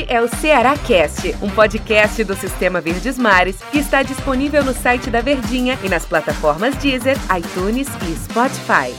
Este é o Ceará Cast, um podcast do Sistema Verdes Mares que está disponível no site da Verdinha e nas plataformas Deezer, iTunes e Spotify.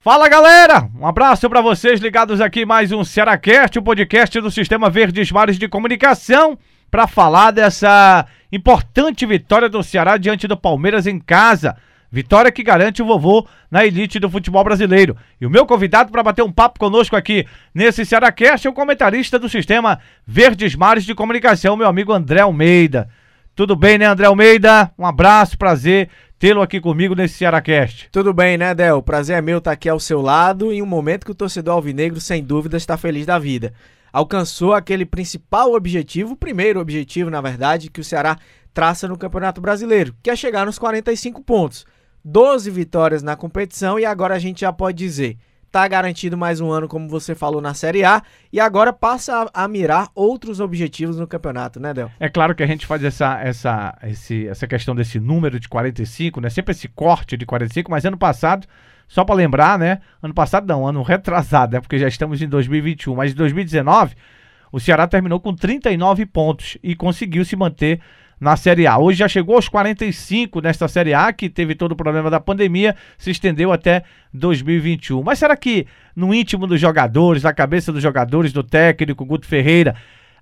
Fala galera, um abraço para vocês ligados aqui mais um Cearacast, o um podcast do Sistema Verdes Mares de Comunicação, para falar dessa importante vitória do Ceará diante do Palmeiras em casa. Vitória que garante o vovô na elite do futebol brasileiro. E o meu convidado para bater um papo conosco aqui nesse Cearacast é o comentarista do sistema Verdes Mares de Comunicação, meu amigo André Almeida. Tudo bem, né, André Almeida? Um abraço, prazer tê-lo aqui comigo nesse Cearacast. Tudo bem, né, Del? Prazer é meu estar aqui ao seu lado em um momento que o torcedor alvinegro, sem dúvida, está feliz da vida. Alcançou aquele principal objetivo, o primeiro objetivo, na verdade, que o Ceará traça no Campeonato Brasileiro, que é chegar nos 45 pontos. 12 vitórias na competição e agora a gente já pode dizer, tá garantido mais um ano, como você falou, na Série A e agora passa a, a mirar outros objetivos no campeonato, né, Del? É claro que a gente faz essa, essa, esse, essa questão desse número de 45, né? Sempre esse corte de 45, mas ano passado, só para lembrar, né? Ano passado não, ano retrasado, né? Porque já estamos em 2021, mas em 2019 o Ceará terminou com 39 pontos e conseguiu se manter na Série A. Hoje já chegou aos 45 nesta Série A, que teve todo o problema da pandemia, se estendeu até 2021. Mas será que no íntimo dos jogadores, na cabeça dos jogadores, do técnico Guto Ferreira,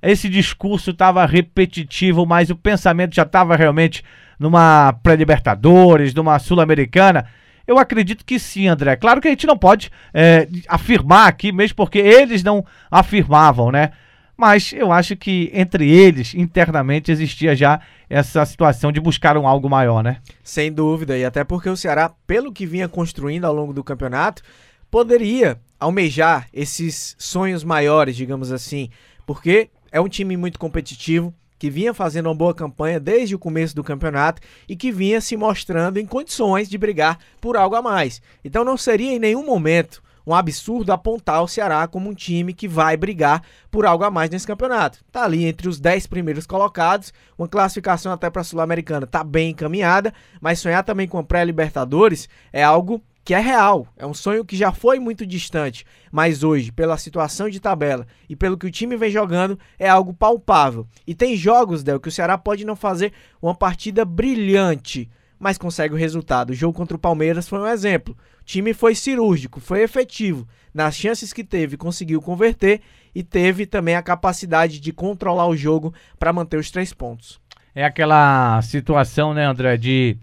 esse discurso estava repetitivo, mas o pensamento já estava realmente numa pré-Libertadores, numa Sul-Americana? Eu acredito que sim, André. Claro que a gente não pode é, afirmar aqui, mesmo porque eles não afirmavam, né? Mas eu acho que entre eles, internamente, existia já essa situação de buscar um algo maior, né? Sem dúvida, e até porque o Ceará, pelo que vinha construindo ao longo do campeonato, poderia almejar esses sonhos maiores, digamos assim, porque é um time muito competitivo, que vinha fazendo uma boa campanha desde o começo do campeonato e que vinha se mostrando em condições de brigar por algo a mais. Então não seria em nenhum momento um absurdo apontar o Ceará como um time que vai brigar por algo a mais nesse campeonato. Tá ali entre os 10 primeiros colocados, uma classificação até para a Sul-Americana tá bem encaminhada, mas sonhar também com a pré-Libertadores é algo que é real, é um sonho que já foi muito distante, mas hoje, pela situação de tabela e pelo que o time vem jogando, é algo palpável. E tem jogos, Del, que o Ceará pode não fazer uma partida brilhante, mas consegue o resultado. O jogo contra o Palmeiras foi um exemplo. O time foi cirúrgico, foi efetivo. Nas chances que teve, conseguiu converter e teve também a capacidade de controlar o jogo para manter os três pontos. É aquela situação, né, André, de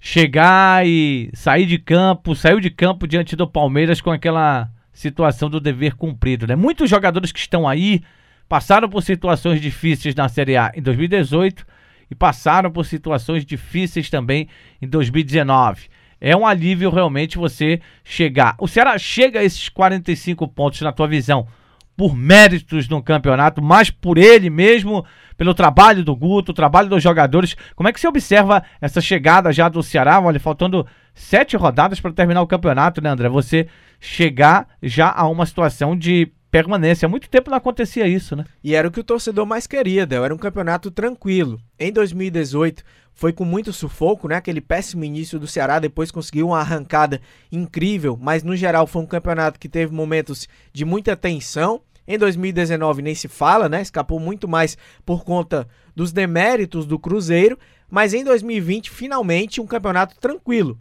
chegar e sair de campo, saiu de campo diante do Palmeiras com aquela situação do dever cumprido, né? Muitos jogadores que estão aí passaram por situações difíceis na Série A em 2018 e passaram por situações difíceis também em 2019. É um alívio realmente você chegar. O Ceará chega a esses 45 pontos na tua visão por méritos no campeonato, mas por ele mesmo, pelo trabalho do Guto, o trabalho dos jogadores. Como é que você observa essa chegada já do Ceará? Olha, faltando sete rodadas para terminar o campeonato, né, André? Você chegar já a uma situação de permanência. Há muito tempo não acontecia isso, né? E era o que o torcedor mais queria, Del. Era um campeonato tranquilo. Em 2018 foi com muito sufoco, né? Aquele péssimo início do Ceará, depois conseguiu uma arrancada incrível, mas no geral foi um campeonato que teve momentos de muita tensão. Em 2019 nem se fala, né? Escapou muito mais por conta dos deméritos do Cruzeiro, mas em 2020 finalmente um campeonato tranquilo.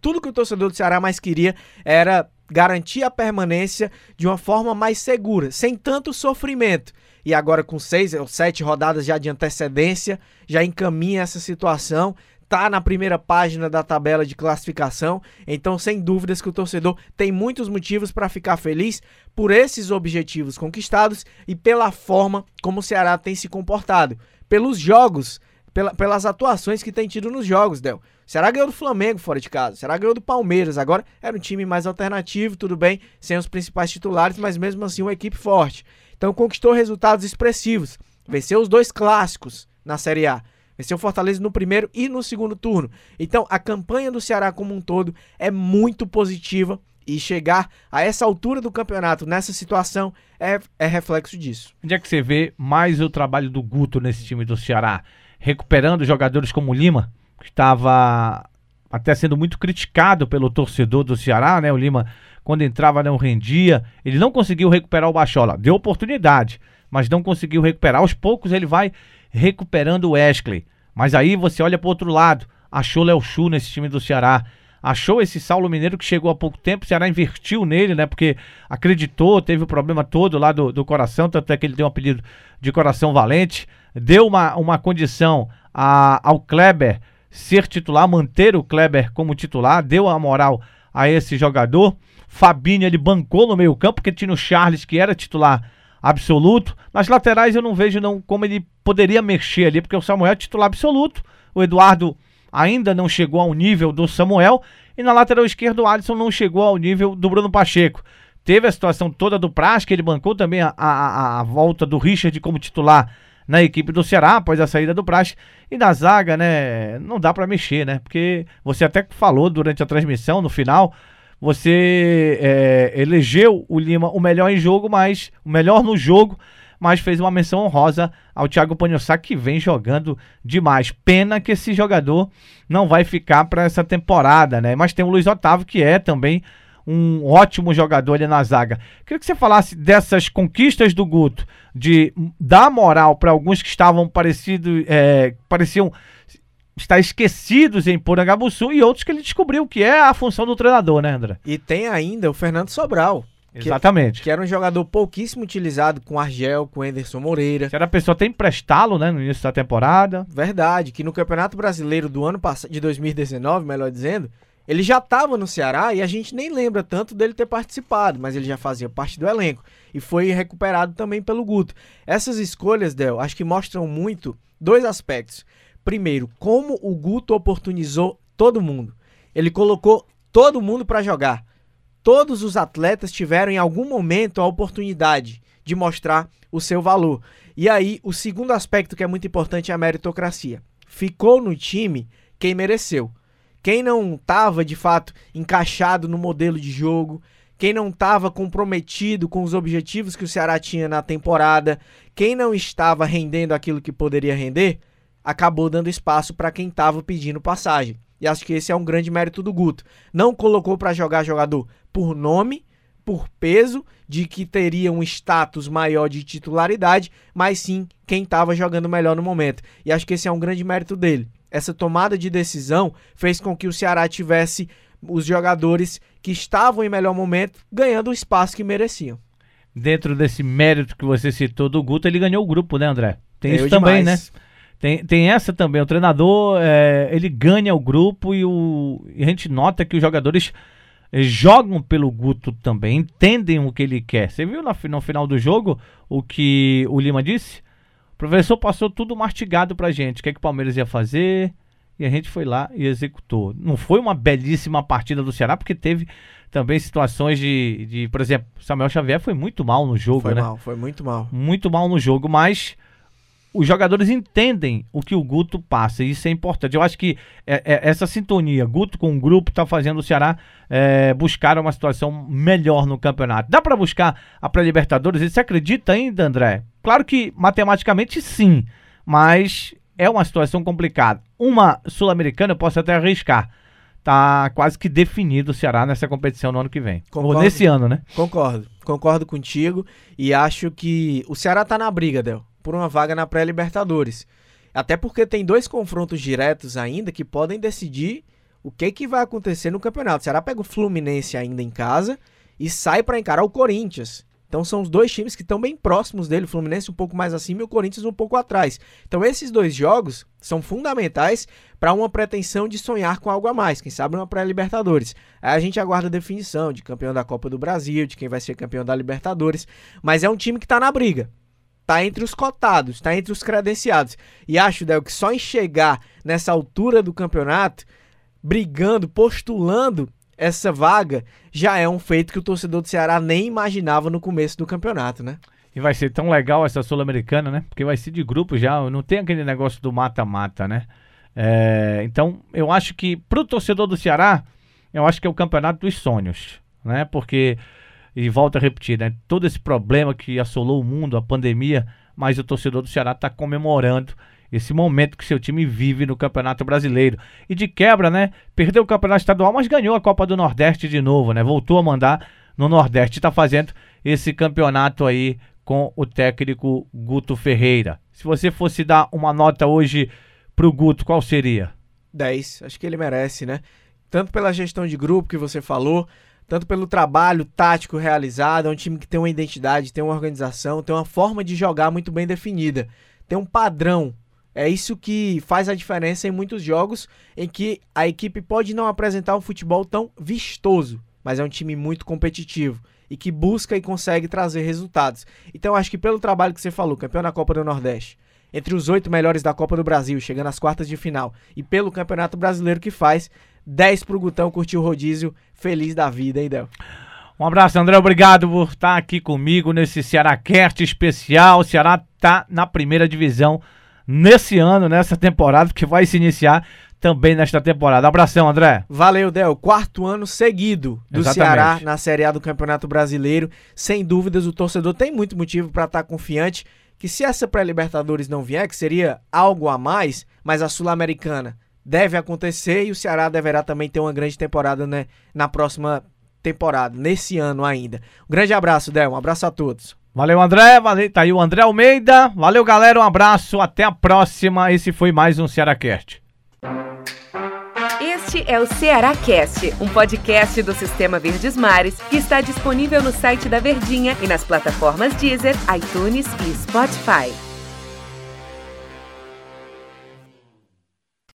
Tudo que o torcedor do Ceará mais queria era garantir a permanência de uma forma mais segura, sem tanto sofrimento. E agora, com seis ou sete rodadas já de antecedência, já encaminha essa situação. Tá na primeira página da tabela de classificação, então sem dúvidas que o torcedor tem muitos motivos para ficar feliz por esses objetivos conquistados e pela forma como o Ceará tem se comportado, pelos jogos pela, pelas atuações que tem tido nos jogos, Del. Será ganhou do Flamengo fora de casa, será ganhou do Palmeiras. Agora era um time mais alternativo, tudo bem, sem os principais titulares, mas mesmo assim uma equipe forte. Então conquistou resultados expressivos. Venceu os dois clássicos na Série A. Venceu o Fortaleza no primeiro e no segundo turno. Então a campanha do Ceará como um todo é muito positiva e chegar a essa altura do campeonato, nessa situação, é, é reflexo disso. Onde é que você vê mais o trabalho do Guto nesse time do Ceará? recuperando jogadores como Lima, que estava até sendo muito criticado pelo torcedor do Ceará, né? O Lima quando entrava não rendia. Ele não conseguiu recuperar o Bachola. Deu oportunidade, mas não conseguiu recuperar. Aos poucos ele vai recuperando o Wesley. Mas aí você olha para outro lado. Achou Léo Chu nesse time do Ceará achou esse Saulo Mineiro que chegou há pouco tempo, o Ceará invertiu nele, né? Porque acreditou, teve o problema todo lá do, do coração, tanto é que ele deu um apelido de coração valente, deu uma, uma condição a, ao Kleber ser titular, manter o Kleber como titular, deu a moral a esse jogador. Fabinho ele bancou no meio campo, porque tinha o Charles que era titular absoluto. Nas laterais eu não vejo não como ele poderia mexer ali, porque o Samuel é titular absoluto. O Eduardo ainda não chegou ao nível do Samuel. E na lateral esquerda, o Alisson não chegou ao nível do Bruno Pacheco. Teve a situação toda do Praz, que ele bancou também a, a, a volta do Richard como titular na equipe do Ceará após a saída do Praz. E na zaga, né, não dá para mexer, né? Porque você até falou durante a transmissão, no final, você é, elegeu o Lima o melhor em jogo, mas o melhor no jogo, mas fez uma menção honrosa ao Thiago Panhossá, que vem jogando demais. Pena que esse jogador não vai ficar para essa temporada, né? Mas tem o Luiz Otávio, que é também um ótimo jogador ali na zaga. Queria que você falasse dessas conquistas do Guto, de dar moral para alguns que estavam parecidos, é, pareciam estar esquecidos em Porangabuçu e outros que ele descobriu que é a função do treinador, né, André? E tem ainda o Fernando Sobral, Exatamente. Que, que, era um jogador pouquíssimo utilizado com Argel, com Anderson Moreira. Que era a pessoa até emprestá-lo, né, no início da temporada. Verdade, que no Campeonato Brasileiro do ano passado, de 2019, melhor dizendo, ele já estava no Ceará e a gente nem lembra tanto dele ter participado, mas ele já fazia parte do elenco e foi recuperado também pelo Guto. Essas escolhas, Del, acho que mostram muito dois aspectos. Primeiro, como o Guto oportunizou todo mundo. Ele colocou todo mundo para jogar todos os atletas tiveram em algum momento a oportunidade de mostrar o seu valor. E aí, o segundo aspecto que é muito importante é a meritocracia. Ficou no time quem mereceu. Quem não estava de fato encaixado no modelo de jogo, quem não estava comprometido com os objetivos que o Ceará tinha na temporada, quem não estava rendendo aquilo que poderia render, acabou dando espaço para quem estava pedindo passagem. E acho que esse é um grande mérito do Guto. Não colocou para jogar jogador por nome, por peso, de que teria um status maior de titularidade, mas sim quem estava jogando melhor no momento. E acho que esse é um grande mérito dele. Essa tomada de decisão fez com que o Ceará tivesse os jogadores que estavam em melhor momento ganhando o espaço que mereciam. Dentro desse mérito que você citou do Guto, ele ganhou o grupo, né, André? Tem Eu isso também, né? Tem, tem essa também. O treinador, é, ele ganha o grupo e, o, e a gente nota que os jogadores é, jogam pelo Guto também, entendem o que ele quer. Você viu no, no final do jogo o que o Lima disse? O professor passou tudo mastigado pra gente. O que, é que o Palmeiras ia fazer? E a gente foi lá e executou. Não foi uma belíssima partida do Ceará, porque teve também situações de, de por exemplo, Samuel Xavier foi muito mal no jogo, foi né? Foi mal, foi muito mal. Muito mal no jogo, mas os jogadores entendem o que o Guto passa, e isso é importante. Eu acho que é, é, essa sintonia, Guto com o grupo, está fazendo o Ceará é, buscar uma situação melhor no campeonato. Dá para buscar a pré-Libertadores? Você acredita ainda, André? Claro que matematicamente sim, mas é uma situação complicada. Uma Sul-Americana eu posso até arriscar. Tá quase que definido o Ceará nessa competição no ano que vem. Concordo, Ou nesse ano, né? Concordo. Concordo contigo e acho que o Ceará tá na briga, Del por uma vaga na pré-Libertadores. Até porque tem dois confrontos diretos ainda que podem decidir o que, que vai acontecer no campeonato. O Ceará pega o Fluminense ainda em casa e sai para encarar o Corinthians. Então são os dois times que estão bem próximos dele, o Fluminense um pouco mais acima e o Corinthians um pouco atrás. Então esses dois jogos são fundamentais para uma pretensão de sonhar com algo a mais, quem sabe uma pré-Libertadores. Aí a gente aguarda a definição de campeão da Copa do Brasil, de quem vai ser campeão da Libertadores, mas é um time que está na briga tá entre os cotados, tá entre os credenciados. E acho, Del, que só em chegar nessa altura do campeonato, brigando, postulando essa vaga, já é um feito que o torcedor do Ceará nem imaginava no começo do campeonato, né? E vai ser tão legal essa Sul-Americana, né? Porque vai ser de grupo já, não tem aquele negócio do mata-mata, né? É, então, eu acho que pro torcedor do Ceará, eu acho que é o campeonato dos sonhos, né? Porque e volto a repetir, né? Todo esse problema que assolou o mundo, a pandemia, mas o torcedor do Ceará está comemorando esse momento que seu time vive no Campeonato Brasileiro. E de quebra, né? Perdeu o Campeonato Estadual, mas ganhou a Copa do Nordeste de novo, né? Voltou a mandar no Nordeste. Está fazendo esse campeonato aí com o técnico Guto Ferreira. Se você fosse dar uma nota hoje pro Guto, qual seria? 10. Acho que ele merece, né? Tanto pela gestão de grupo que você falou, tanto pelo trabalho tático realizado. É um time que tem uma identidade, tem uma organização, tem uma forma de jogar muito bem definida, tem um padrão. É isso que faz a diferença em muitos jogos em que a equipe pode não apresentar um futebol tão vistoso, mas é um time muito competitivo e que busca e consegue trazer resultados. Então acho que pelo trabalho que você falou, campeão da Copa do Nordeste, entre os oito melhores da Copa do Brasil, chegando às quartas de final, e pelo Campeonato Brasileiro que faz, 10 pro Gutão curtir o rodízio, feliz da vida, hein, Del? Um abraço, André. Obrigado por estar aqui comigo nesse Cearacast especial. O Ceará tá na primeira divisão nesse ano, nessa temporada, que vai se iniciar também nesta temporada. Abração, André. Valeu, Del. Quarto ano seguido do Exatamente. Ceará na Série A do Campeonato Brasileiro. Sem dúvidas, o torcedor tem muito motivo para estar tá confiante que se essa pré-Libertadores não vier, que seria algo a mais, mas a Sul-Americana deve acontecer e o Ceará deverá também ter uma grande temporada né, na próxima temporada, nesse ano ainda. Um grande abraço, Del, um abraço a todos. Valeu, André, valeu, tá aí o André Almeida. Valeu, galera, um abraço, até a próxima. Esse foi mais um Cearacast. Este é o Ceará Cast, um podcast do Sistema Verdes Mares que está disponível no site da Verdinha e nas plataformas Deezer, iTunes e Spotify.